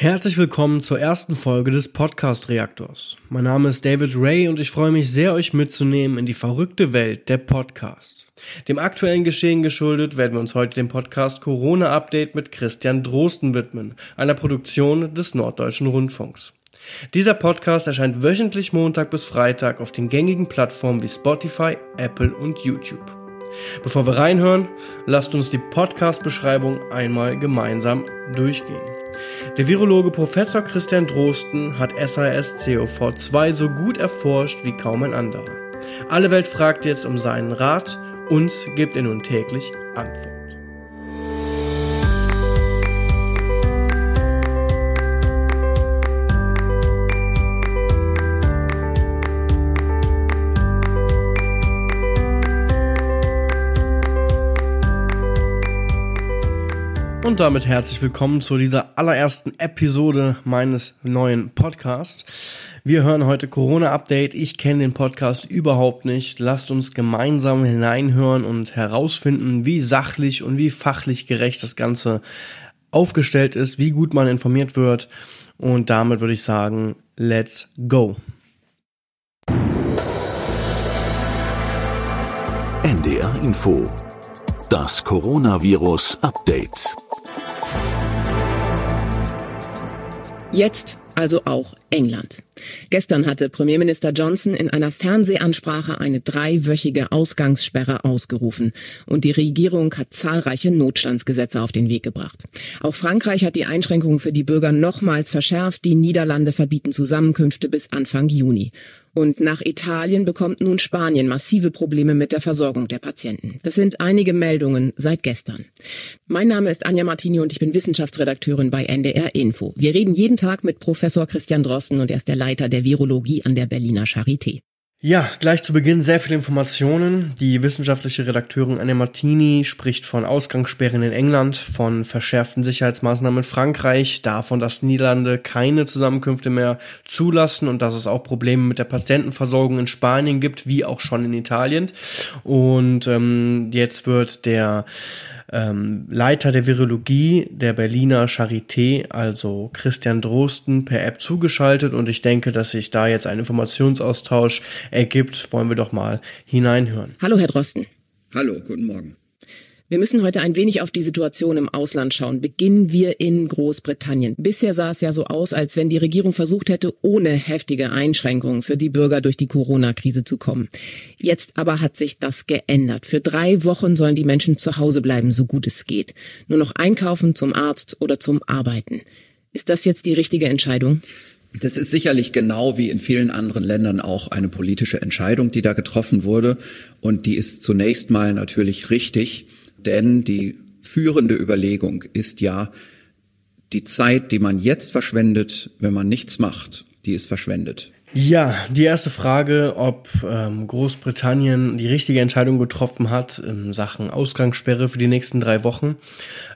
Herzlich willkommen zur ersten Folge des Podcast Reaktors. Mein Name ist David Ray und ich freue mich sehr, euch mitzunehmen in die verrückte Welt der Podcasts. Dem aktuellen Geschehen geschuldet werden wir uns heute dem Podcast Corona Update mit Christian Drosten widmen, einer Produktion des Norddeutschen Rundfunks. Dieser Podcast erscheint wöchentlich Montag bis Freitag auf den gängigen Plattformen wie Spotify, Apple und YouTube. Bevor wir reinhören, lasst uns die Podcast-Beschreibung einmal gemeinsam durchgehen. Der Virologe Professor Christian Drosten hat SARS-CoV-2 so gut erforscht wie kaum ein anderer. Alle Welt fragt jetzt um seinen Rat, uns gibt er nun täglich Antwort. Und damit herzlich willkommen zu dieser allerersten Episode meines neuen Podcasts. Wir hören heute Corona Update. Ich kenne den Podcast überhaupt nicht. Lasst uns gemeinsam hineinhören und herausfinden, wie sachlich und wie fachlich gerecht das Ganze aufgestellt ist, wie gut man informiert wird. Und damit würde ich sagen, let's go. NDR Info. Das Coronavirus Update. Jetzt also auch England. Gestern hatte Premierminister Johnson in einer Fernsehansprache eine dreiwöchige Ausgangssperre ausgerufen und die Regierung hat zahlreiche Notstandsgesetze auf den Weg gebracht. Auch Frankreich hat die Einschränkungen für die Bürger nochmals verschärft. Die Niederlande verbieten Zusammenkünfte bis Anfang Juni. Und nach Italien bekommt nun Spanien massive Probleme mit der Versorgung der Patienten. Das sind einige Meldungen seit gestern. Mein Name ist Anja Martini und ich bin Wissenschaftsredakteurin bei NDR Info. Wir reden jeden Tag mit Professor Christian Drosten und er ist der Leiter der Virologie an der Berliner Charité. Ja, gleich zu Beginn sehr viele Informationen. Die wissenschaftliche Redakteurin Anne Martini spricht von Ausgangssperren in England, von verschärften Sicherheitsmaßnahmen in Frankreich, davon, dass Niederlande keine Zusammenkünfte mehr zulassen und dass es auch Probleme mit der Patientenversorgung in Spanien gibt, wie auch schon in Italien. Und ähm, jetzt wird der ähm, Leiter der Virologie der Berliner Charité, also Christian Drosten, per App zugeschaltet und ich denke, dass sich da jetzt ein Informationsaustausch ergibt. Wollen wir doch mal hineinhören. Hallo, Herr Drosten. Hallo, guten Morgen. Wir müssen heute ein wenig auf die Situation im Ausland schauen. Beginnen wir in Großbritannien. Bisher sah es ja so aus, als wenn die Regierung versucht hätte, ohne heftige Einschränkungen für die Bürger durch die Corona-Krise zu kommen. Jetzt aber hat sich das geändert. Für drei Wochen sollen die Menschen zu Hause bleiben, so gut es geht. Nur noch einkaufen, zum Arzt oder zum Arbeiten. Ist das jetzt die richtige Entscheidung? Das ist sicherlich genau wie in vielen anderen Ländern auch eine politische Entscheidung, die da getroffen wurde. Und die ist zunächst mal natürlich richtig. Denn die führende Überlegung ist ja, die Zeit, die man jetzt verschwendet, wenn man nichts macht, die ist verschwendet. Ja, die erste Frage, ob ähm, Großbritannien die richtige Entscheidung getroffen hat in Sachen Ausgangssperre für die nächsten drei Wochen.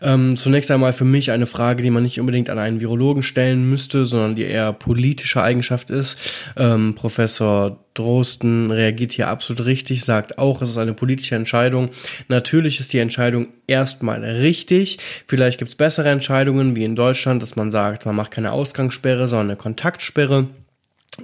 Ähm, zunächst einmal für mich eine Frage, die man nicht unbedingt an einen Virologen stellen müsste, sondern die eher politische Eigenschaft ist. Ähm, Professor Drosten reagiert hier absolut richtig, sagt auch, es ist eine politische Entscheidung. Natürlich ist die Entscheidung erstmal richtig. Vielleicht gibt es bessere Entscheidungen, wie in Deutschland, dass man sagt, man macht keine Ausgangssperre, sondern eine Kontaktsperre.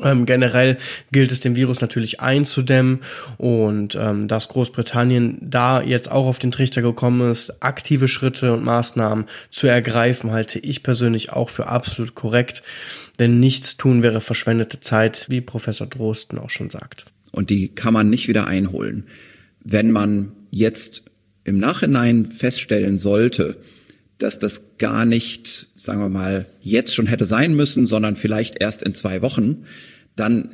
Ähm, generell gilt es, den Virus natürlich einzudämmen und ähm, dass Großbritannien da jetzt auch auf den Trichter gekommen ist, aktive Schritte und Maßnahmen zu ergreifen, halte ich persönlich auch für absolut korrekt. Denn nichts tun wäre verschwendete Zeit, wie Professor Drosten auch schon sagt. Und die kann man nicht wieder einholen. Wenn man jetzt im Nachhinein feststellen sollte, dass das gar nicht, sagen wir mal, jetzt schon hätte sein müssen, sondern vielleicht erst in zwei Wochen, dann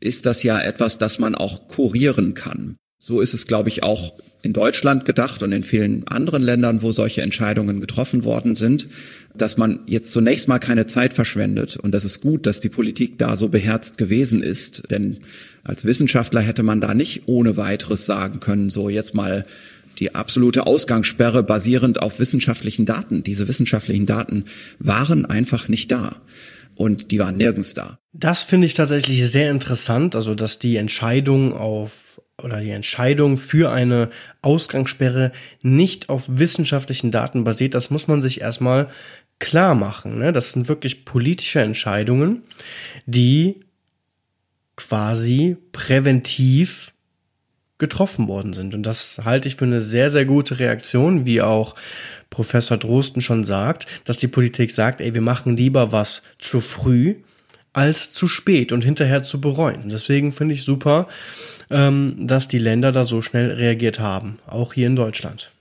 ist das ja etwas, das man auch kurieren kann. So ist es, glaube ich, auch in Deutschland gedacht und in vielen anderen Ländern, wo solche Entscheidungen getroffen worden sind, dass man jetzt zunächst mal keine Zeit verschwendet. Und das ist gut, dass die Politik da so beherzt gewesen ist. Denn als Wissenschaftler hätte man da nicht ohne weiteres sagen können, so jetzt mal die absolute Ausgangssperre basierend auf wissenschaftlichen Daten. Diese wissenschaftlichen Daten waren einfach nicht da. Und die waren nirgends da. Das finde ich tatsächlich sehr interessant, also dass die Entscheidung auf oder die Entscheidung für eine Ausgangssperre nicht auf wissenschaftlichen Daten basiert. Das muss man sich erstmal klar machen. Ne? Das sind wirklich politische Entscheidungen, die quasi präventiv getroffen worden sind. Und das halte ich für eine sehr, sehr gute Reaktion, wie auch Professor Drosten schon sagt, dass die Politik sagt, ey, wir machen lieber was zu früh als zu spät und hinterher zu bereuen. Deswegen finde ich super, ähm, dass die Länder da so schnell reagiert haben, auch hier in Deutschland.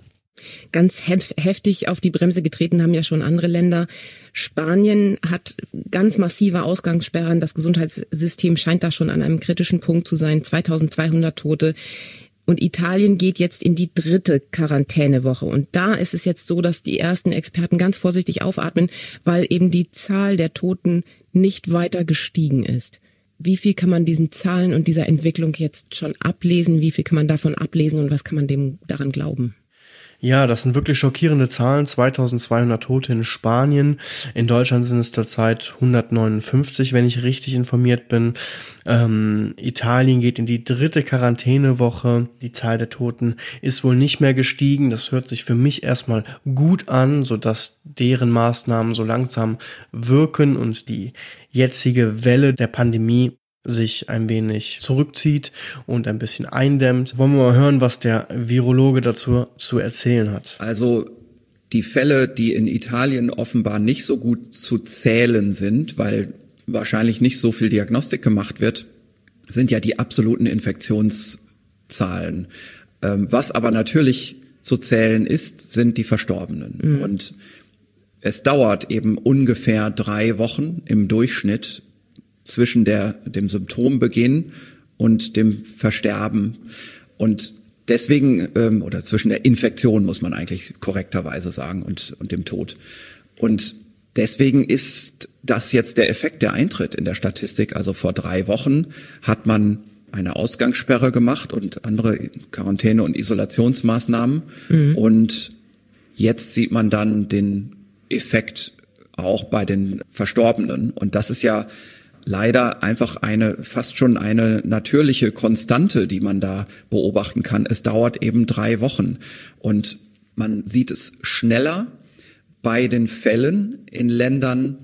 Ganz hef heftig auf die Bremse getreten haben ja schon andere Länder. Spanien hat ganz massive Ausgangssperren. Das Gesundheitssystem scheint da schon an einem kritischen Punkt zu sein. 2200 Tote. Und Italien geht jetzt in die dritte Quarantänewoche. Und da ist es jetzt so, dass die ersten Experten ganz vorsichtig aufatmen, weil eben die Zahl der Toten nicht weiter gestiegen ist. Wie viel kann man diesen Zahlen und dieser Entwicklung jetzt schon ablesen? Wie viel kann man davon ablesen und was kann man dem daran glauben? Ja, das sind wirklich schockierende Zahlen. 2200 Tote in Spanien. In Deutschland sind es zurzeit 159, wenn ich richtig informiert bin. Ähm, Italien geht in die dritte Quarantänewoche. Die Zahl der Toten ist wohl nicht mehr gestiegen. Das hört sich für mich erstmal gut an, sodass deren Maßnahmen so langsam wirken und die jetzige Welle der Pandemie sich ein wenig zurückzieht und ein bisschen eindämmt. Wollen wir mal hören, was der Virologe dazu zu erzählen hat. Also die Fälle, die in Italien offenbar nicht so gut zu zählen sind, weil wahrscheinlich nicht so viel Diagnostik gemacht wird, sind ja die absoluten Infektionszahlen. Ähm, was aber natürlich zu zählen ist, sind die Verstorbenen. Mhm. Und es dauert eben ungefähr drei Wochen im Durchschnitt, zwischen der, dem Symptombeginn und dem Versterben. Und deswegen, ähm, oder zwischen der Infektion muss man eigentlich korrekterweise sagen und, und dem Tod. Und deswegen ist das jetzt der Effekt, der eintritt in der Statistik. Also vor drei Wochen hat man eine Ausgangssperre gemacht und andere Quarantäne- und Isolationsmaßnahmen. Mhm. Und jetzt sieht man dann den Effekt auch bei den Verstorbenen. Und das ist ja leider einfach eine fast schon eine natürliche Konstante, die man da beobachten kann. Es dauert eben drei Wochen und man sieht es schneller bei den Fällen in Ländern,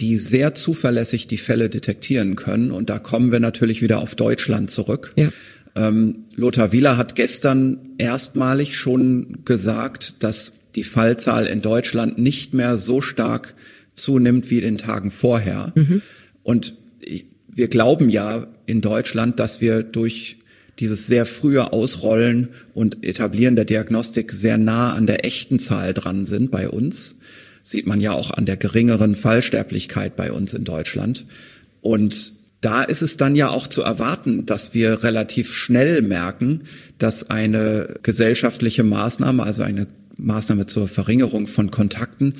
die sehr zuverlässig die Fälle detektieren können. Und da kommen wir natürlich wieder auf Deutschland zurück. Ja. Ähm, Lothar Wieler hat gestern erstmalig schon gesagt, dass die Fallzahl in Deutschland nicht mehr so stark zunimmt wie in den Tagen vorher. Mhm. Und wir glauben ja in Deutschland, dass wir durch dieses sehr frühe Ausrollen und Etablieren der Diagnostik sehr nah an der echten Zahl dran sind bei uns. Sieht man ja auch an der geringeren Fallsterblichkeit bei uns in Deutschland. Und da ist es dann ja auch zu erwarten, dass wir relativ schnell merken, dass eine gesellschaftliche Maßnahme, also eine Maßnahme zur Verringerung von Kontakten,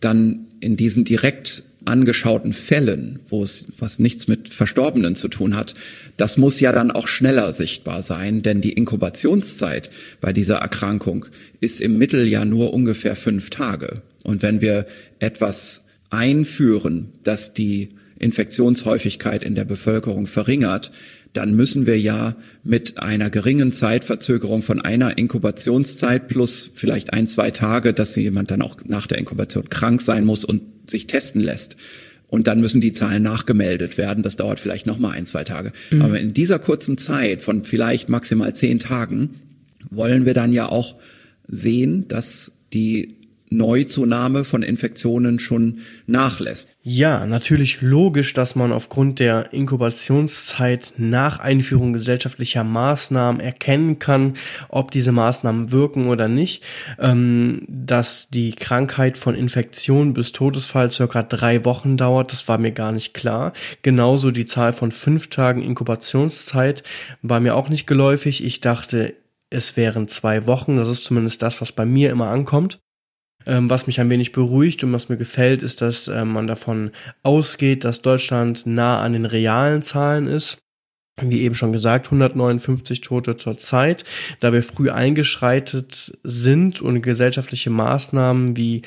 dann in diesen direkt angeschauten Fällen, wo es was nichts mit Verstorbenen zu tun hat, das muss ja dann auch schneller sichtbar sein, denn die Inkubationszeit bei dieser Erkrankung ist im Mittel ja nur ungefähr fünf Tage. Und wenn wir etwas einführen, das die Infektionshäufigkeit in der Bevölkerung verringert, dann müssen wir ja mit einer geringen Zeitverzögerung von einer Inkubationszeit plus vielleicht ein, zwei Tage, dass jemand dann auch nach der Inkubation krank sein muss und sich testen lässt. Und dann müssen die Zahlen nachgemeldet werden. Das dauert vielleicht noch mal ein, zwei Tage. Mhm. Aber in dieser kurzen Zeit von vielleicht maximal zehn Tagen wollen wir dann ja auch sehen, dass die Neuzunahme von Infektionen schon nachlässt. Ja, natürlich logisch, dass man aufgrund der Inkubationszeit nach Einführung gesellschaftlicher Maßnahmen erkennen kann, ob diese Maßnahmen wirken oder nicht. Ähm, dass die Krankheit von Infektion bis Todesfall circa drei Wochen dauert, das war mir gar nicht klar. Genauso die Zahl von fünf Tagen Inkubationszeit war mir auch nicht geläufig. Ich dachte, es wären zwei Wochen. Das ist zumindest das, was bei mir immer ankommt. Ähm, was mich ein wenig beruhigt und was mir gefällt, ist, dass äh, man davon ausgeht, dass Deutschland nah an den realen Zahlen ist. Wie eben schon gesagt, 159 Tote zur Zeit, da wir früh eingeschreitet sind und gesellschaftliche Maßnahmen wie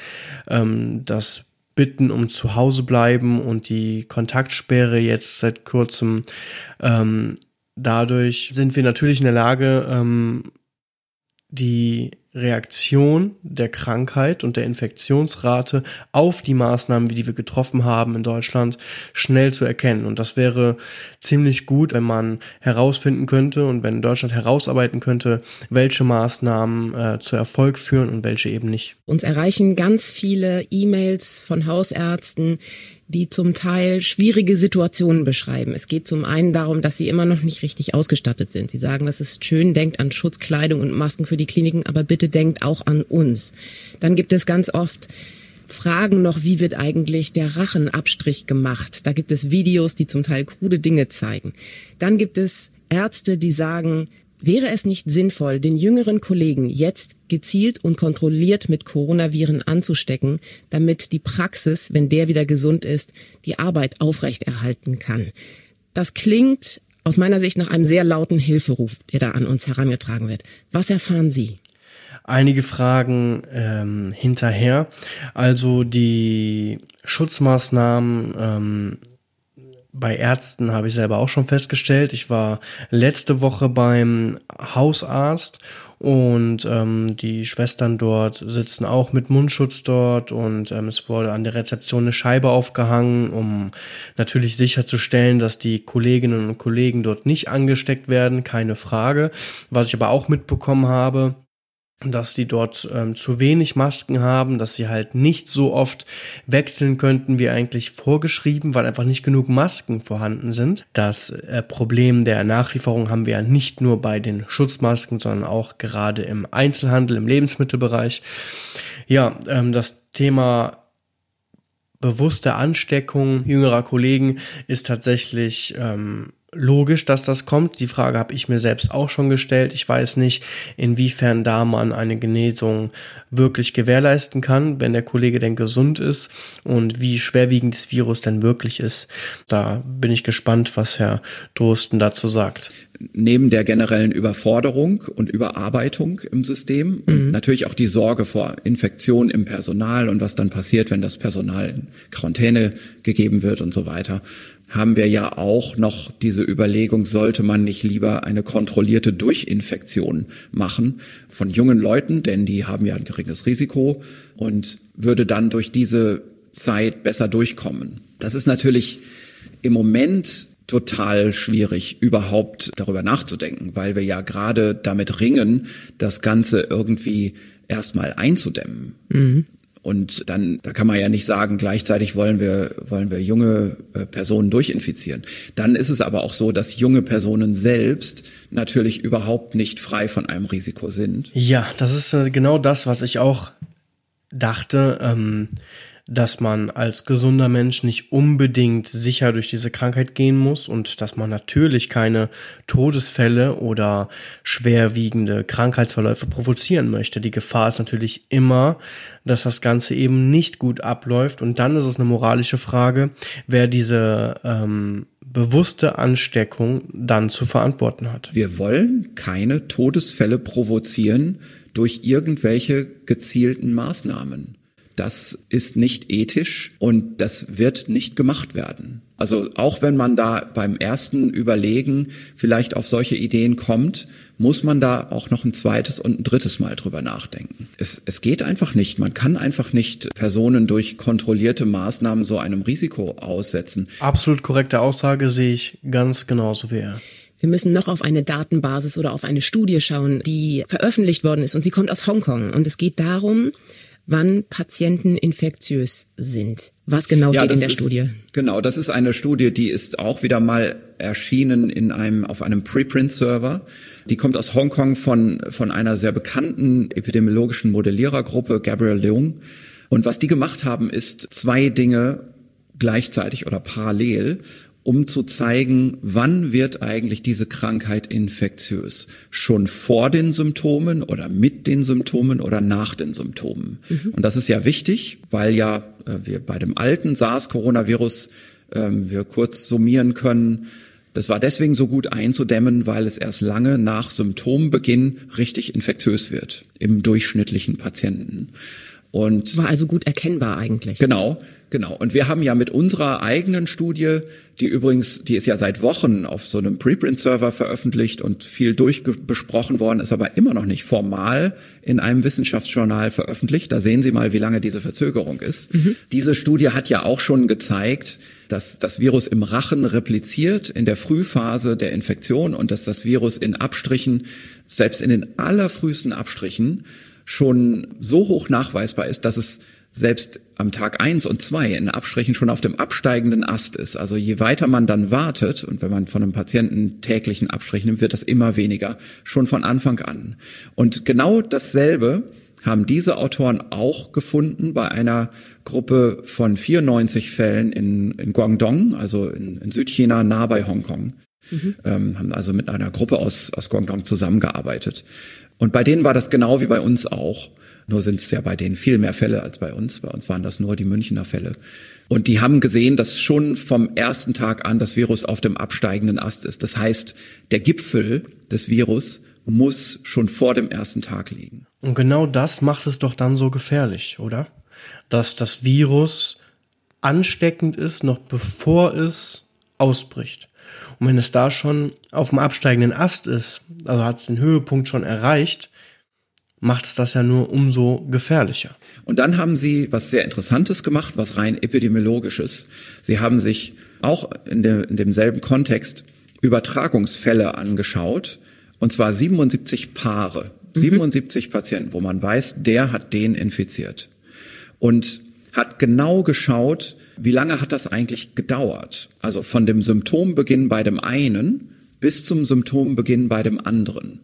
ähm, das Bitten um zu Hause bleiben und die Kontaktsperre jetzt seit kurzem ähm, dadurch sind wir natürlich in der Lage, ähm, die Reaktion der Krankheit und der Infektionsrate auf die Maßnahmen, die wir getroffen haben in Deutschland, schnell zu erkennen. Und das wäre ziemlich gut, wenn man herausfinden könnte und wenn Deutschland herausarbeiten könnte, welche Maßnahmen äh, zu Erfolg führen und welche eben nicht. Uns erreichen ganz viele E-Mails von Hausärzten, die zum Teil schwierige Situationen beschreiben. Es geht zum einen darum, dass sie immer noch nicht richtig ausgestattet sind. Sie sagen, das ist schön, denkt an Schutzkleidung und Masken für die Kliniken, aber bitte denkt auch an uns. Dann gibt es ganz oft Fragen noch, wie wird eigentlich der Rachenabstrich gemacht? Da gibt es Videos, die zum Teil krude Dinge zeigen. Dann gibt es Ärzte, die sagen, Wäre es nicht sinnvoll, den jüngeren Kollegen jetzt gezielt und kontrolliert mit Coronaviren anzustecken, damit die Praxis, wenn der wieder gesund ist, die Arbeit aufrechterhalten kann? Das klingt aus meiner Sicht nach einem sehr lauten Hilferuf, der da an uns herangetragen wird. Was erfahren Sie? Einige Fragen ähm, hinterher. Also die Schutzmaßnahmen ähm, bei Ärzten habe ich selber auch schon festgestellt. Ich war letzte Woche beim Hausarzt und ähm, die Schwestern dort sitzen auch mit Mundschutz dort und ähm, es wurde an der Rezeption eine Scheibe aufgehangen, um natürlich sicherzustellen, dass die Kolleginnen und Kollegen dort nicht angesteckt werden, keine Frage. Was ich aber auch mitbekommen habe, dass sie dort ähm, zu wenig Masken haben, dass sie halt nicht so oft wechseln könnten wie eigentlich vorgeschrieben, weil einfach nicht genug Masken vorhanden sind. Das äh, Problem der Nachlieferung haben wir ja nicht nur bei den Schutzmasken, sondern auch gerade im Einzelhandel, im Lebensmittelbereich. Ja, ähm, das Thema bewusste Ansteckung jüngerer Kollegen ist tatsächlich ähm, logisch, dass das kommt. Die Frage habe ich mir selbst auch schon gestellt. Ich weiß nicht, inwiefern da man eine Genesung wirklich gewährleisten kann, wenn der Kollege denn gesund ist und wie schwerwiegend das Virus denn wirklich ist. Da bin ich gespannt, was Herr Drosten dazu sagt. Neben der generellen Überforderung und Überarbeitung im System mhm. natürlich auch die Sorge vor Infektion im Personal und was dann passiert, wenn das Personal in Quarantäne gegeben wird und so weiter, haben wir ja auch noch diese Überlegung, sollte man nicht lieber eine kontrollierte Durchinfektion machen von jungen Leuten, denn die haben ja ein geringes Risiko und würde dann durch diese Zeit besser durchkommen. Das ist natürlich im Moment total schwierig, überhaupt darüber nachzudenken, weil wir ja gerade damit ringen, das Ganze irgendwie erstmal einzudämmen. Mhm. Und dann, da kann man ja nicht sagen, gleichzeitig wollen wir, wollen wir junge äh, Personen durchinfizieren. Dann ist es aber auch so, dass junge Personen selbst natürlich überhaupt nicht frei von einem Risiko sind. Ja, das ist äh, genau das, was ich auch dachte. Ähm dass man als gesunder Mensch nicht unbedingt sicher durch diese Krankheit gehen muss und dass man natürlich keine Todesfälle oder schwerwiegende Krankheitsverläufe provozieren möchte. Die Gefahr ist natürlich immer, dass das Ganze eben nicht gut abläuft und dann ist es eine moralische Frage, wer diese ähm, bewusste Ansteckung dann zu verantworten hat. Wir wollen keine Todesfälle provozieren durch irgendwelche gezielten Maßnahmen. Das ist nicht ethisch und das wird nicht gemacht werden. Also auch wenn man da beim ersten Überlegen vielleicht auf solche Ideen kommt, muss man da auch noch ein zweites und ein drittes Mal drüber nachdenken. Es, es geht einfach nicht. Man kann einfach nicht Personen durch kontrollierte Maßnahmen so einem Risiko aussetzen. Absolut korrekte Aussage sehe ich ganz genauso wie er. Wir müssen noch auf eine Datenbasis oder auf eine Studie schauen, die veröffentlicht worden ist und sie kommt aus Hongkong. Und es geht darum, wann Patienten infektiös sind. Was genau ja, steht in der ist, Studie? Genau, das ist eine Studie, die ist auch wieder mal erschienen in einem, auf einem Preprint-Server. Die kommt aus Hongkong von, von einer sehr bekannten epidemiologischen Modellierergruppe, Gabriel Leung. Und was die gemacht haben, ist zwei Dinge gleichzeitig oder parallel um zu zeigen, wann wird eigentlich diese Krankheit infektiös? Schon vor den Symptomen oder mit den Symptomen oder nach den Symptomen? Mhm. Und das ist ja wichtig, weil ja äh, wir bei dem alten SARS-Coronavirus äh, wir kurz summieren können, das war deswegen so gut einzudämmen, weil es erst lange nach Symptombeginn richtig infektiös wird im durchschnittlichen Patienten. Und war also gut erkennbar eigentlich. Genau, genau. Und wir haben ja mit unserer eigenen Studie, die übrigens, die ist ja seit Wochen auf so einem Preprint-Server veröffentlicht und viel durchbesprochen worden, ist aber immer noch nicht formal in einem Wissenschaftsjournal veröffentlicht. Da sehen Sie mal, wie lange diese Verzögerung ist. Mhm. Diese Studie hat ja auch schon gezeigt, dass das Virus im Rachen repliziert in der Frühphase der Infektion und dass das Virus in Abstrichen, selbst in den allerfrühesten Abstrichen, schon so hoch nachweisbar ist, dass es selbst am Tag eins und zwei in Abstrichen schon auf dem absteigenden Ast ist. Also je weiter man dann wartet und wenn man von einem Patienten täglichen Abstrich nimmt, wird das immer weniger, schon von Anfang an. Und genau dasselbe haben diese Autoren auch gefunden bei einer Gruppe von 94 Fällen in, in Guangdong, also in, in Südchina, nah bei Hongkong. Mhm. Ähm, haben also mit einer Gruppe aus, aus Guangdong zusammengearbeitet. Und bei denen war das genau wie bei uns auch. Nur sind es ja bei denen viel mehr Fälle als bei uns. Bei uns waren das nur die Münchner Fälle. Und die haben gesehen, dass schon vom ersten Tag an das Virus auf dem absteigenden Ast ist. Das heißt, der Gipfel des Virus muss schon vor dem ersten Tag liegen. Und genau das macht es doch dann so gefährlich, oder? Dass das Virus ansteckend ist, noch bevor es ausbricht. Und wenn es da schon auf dem absteigenden Ast ist, also hat es den Höhepunkt schon erreicht, macht es das ja nur umso gefährlicher. Und dann haben sie was sehr Interessantes gemacht, was rein epidemiologisches. Sie haben sich auch in, de, in demselben Kontext Übertragungsfälle angeschaut, und zwar 77 Paare, mhm. 77 Patienten, wo man weiß, der hat den infiziert. Und hat genau geschaut, wie lange hat das eigentlich gedauert? Also von dem Symptombeginn bei dem einen bis zum Symptombeginn bei dem anderen.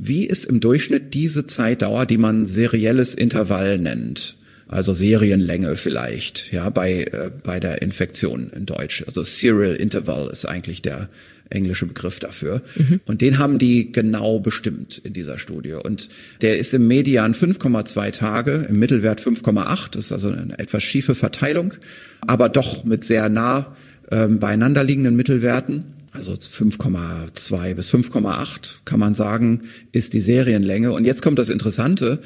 Wie ist im Durchschnitt diese Zeitdauer, die man serielles Intervall nennt? Also Serienlänge vielleicht, ja, bei, äh, bei der Infektion in Deutsch. Also Serial Interval ist eigentlich der englische Begriff dafür. Mhm. Und den haben die genau bestimmt in dieser Studie. Und der ist im Median 5,2 Tage, im Mittelwert 5,8. Das ist also eine etwas schiefe Verteilung, aber doch mit sehr nah ähm, beieinander liegenden Mittelwerten. Also 5,2 bis 5,8 kann man sagen, ist die Serienlänge. Und jetzt kommt das Interessante.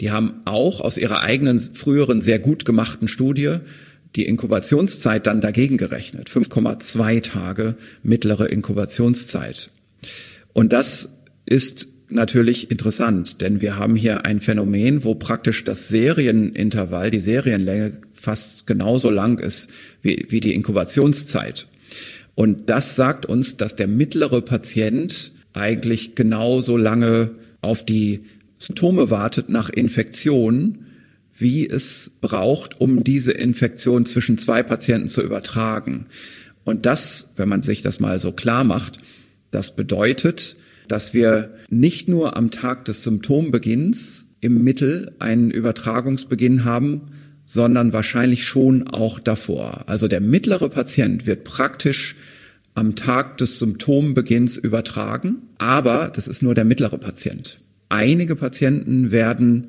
Die haben auch aus ihrer eigenen früheren sehr gut gemachten Studie die Inkubationszeit dann dagegen gerechnet. 5,2 Tage mittlere Inkubationszeit. Und das ist natürlich interessant, denn wir haben hier ein Phänomen, wo praktisch das Serienintervall, die Serienlänge fast genauso lang ist wie, wie die Inkubationszeit. Und das sagt uns, dass der mittlere Patient eigentlich genauso lange auf die Symptome wartet nach Infektion, wie es braucht, um diese Infektion zwischen zwei Patienten zu übertragen. Und das, wenn man sich das mal so klar macht, das bedeutet, dass wir nicht nur am Tag des Symptombeginns im Mittel einen Übertragungsbeginn haben, sondern wahrscheinlich schon auch davor. Also der mittlere Patient wird praktisch am Tag des Symptombeginns übertragen, aber das ist nur der mittlere Patient. Einige Patienten werden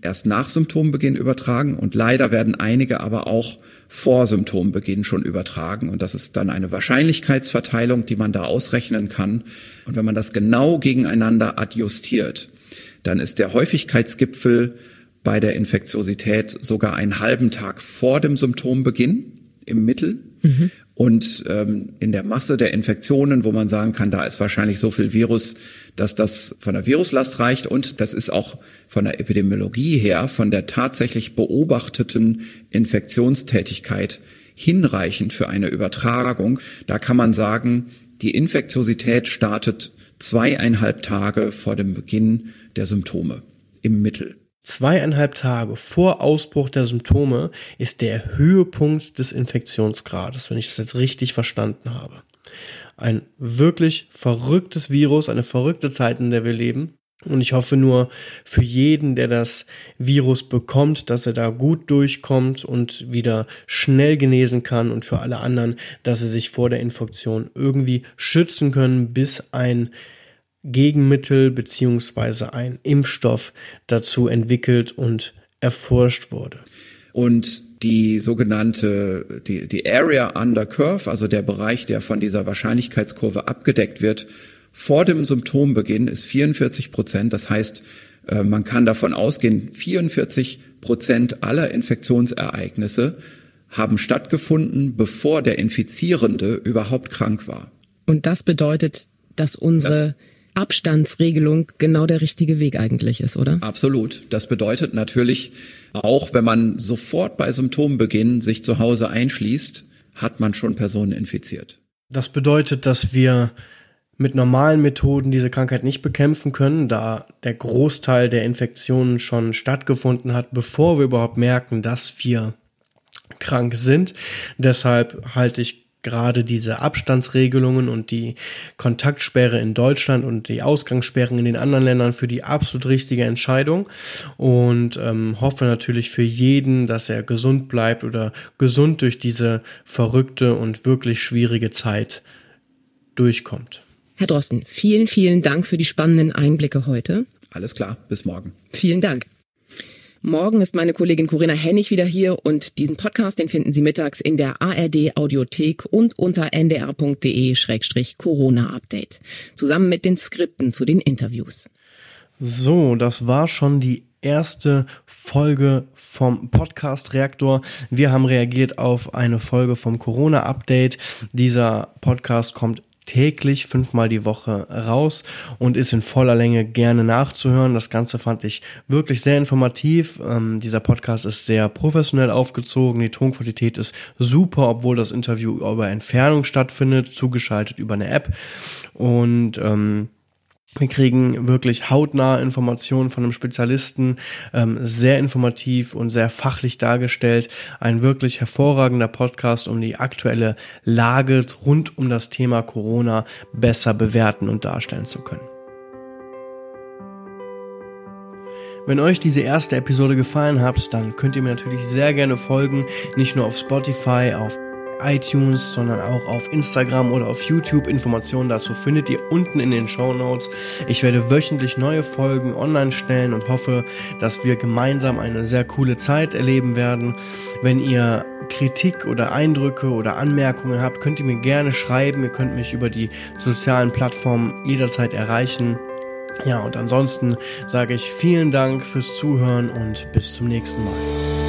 erst nach Symptombeginn übertragen und leider werden einige aber auch vor Symptombeginn schon übertragen und das ist dann eine Wahrscheinlichkeitsverteilung, die man da ausrechnen kann. Und wenn man das genau gegeneinander adjustiert, dann ist der Häufigkeitsgipfel bei der Infektiosität sogar einen halben Tag vor dem Symptombeginn im Mittel. Mhm. Und ähm, in der Masse der Infektionen, wo man sagen kann, da ist wahrscheinlich so viel Virus, dass das von der Viruslast reicht und das ist auch von der Epidemiologie her, von der tatsächlich beobachteten Infektionstätigkeit hinreichend für eine Übertragung. Da kann man sagen, die Infektiosität startet zweieinhalb Tage vor dem Beginn der Symptome im Mittel. Zweieinhalb Tage vor Ausbruch der Symptome ist der Höhepunkt des Infektionsgrades, wenn ich das jetzt richtig verstanden habe ein wirklich verrücktes Virus, eine verrückte Zeit, in der wir leben. Und ich hoffe nur für jeden, der das Virus bekommt, dass er da gut durchkommt und wieder schnell genesen kann und für alle anderen, dass sie sich vor der Infektion irgendwie schützen können, bis ein Gegenmittel beziehungsweise ein Impfstoff dazu entwickelt und erforscht wurde. Und die sogenannte, die, die Area Under Curve, also der Bereich, der von dieser Wahrscheinlichkeitskurve abgedeckt wird, vor dem Symptombeginn ist 44 Prozent. Das heißt, Äh, man kann davon ausgehen, 44 Prozent aller Infektionsereignisse haben stattgefunden, bevor der Infizierende überhaupt krank war. Und das bedeutet, dass unsere das Abstandsregelung genau der richtige Weg eigentlich ist, oder? Absolut. Das bedeutet natürlich, auch wenn man sofort bei Symptombeginn sich zu Hause einschließt, hat man schon Personen infiziert. Das bedeutet, dass wir mit normalen Methoden diese Krankheit nicht bekämpfen können, da der Großteil der Infektionen schon stattgefunden hat, bevor wir überhaupt merken, dass wir krank sind. Deshalb halte ich gerade diese Abstandsregelungen und die Kontaktsperre in Deutschland und die Ausgangssperren in den anderen Ländern für die absolut richtige Entscheidung und ähm, hoffe natürlich für jeden, dass er gesund bleibt oder gesund durch diese verrückte und wirklich schwierige Zeit durchkommt. Herr Drosten, vielen, vielen Dank für die spannenden Einblicke heute. Alles klar, bis morgen. Vielen Dank. Morgen ist meine Kollegin Corinna Hennig wieder hier und diesen Podcast, den finden Sie mittags in der ARD Audiothek und unter ndr.de-corona-update. Zusammen mit den Skripten zu den Interviews. So, das war schon die erste Folge vom Podcast Reaktor. Wir haben reagiert auf eine Folge vom Corona Update. Dieser Podcast kommt täglich fünfmal die Woche raus und ist in voller Länge gerne nachzuhören. Das Ganze fand ich wirklich sehr informativ. Ähm, dieser Podcast ist sehr professionell aufgezogen. Die Tonqualität ist super, obwohl das Interview über Entfernung stattfindet, zugeschaltet über eine App. Und ähm, wir kriegen wirklich hautnahe Informationen von einem Spezialisten, ähm, sehr informativ und sehr fachlich dargestellt. Ein wirklich hervorragender Podcast, um die aktuelle Lage rund um das Thema Corona besser bewerten und darstellen zu können. Wenn euch diese erste Episode gefallen hat, dann könnt ihr mir natürlich sehr gerne folgen, nicht nur auf Spotify, auf iTunes, sondern auch auf Instagram oder auf YouTube. Informationen dazu findet ihr unten in den Show Notes. Ich werde wöchentlich neue Folgen online stellen und hoffe, dass wir gemeinsam eine sehr coole Zeit erleben werden. Wenn ihr Kritik oder Eindrücke oder Anmerkungen habt, könnt ihr mir gerne schreiben. Ihr könnt mich über die sozialen Plattformen jederzeit erreichen. Ja, und ansonsten sage ich vielen Dank fürs Zuhören und bis zum nächsten Mal.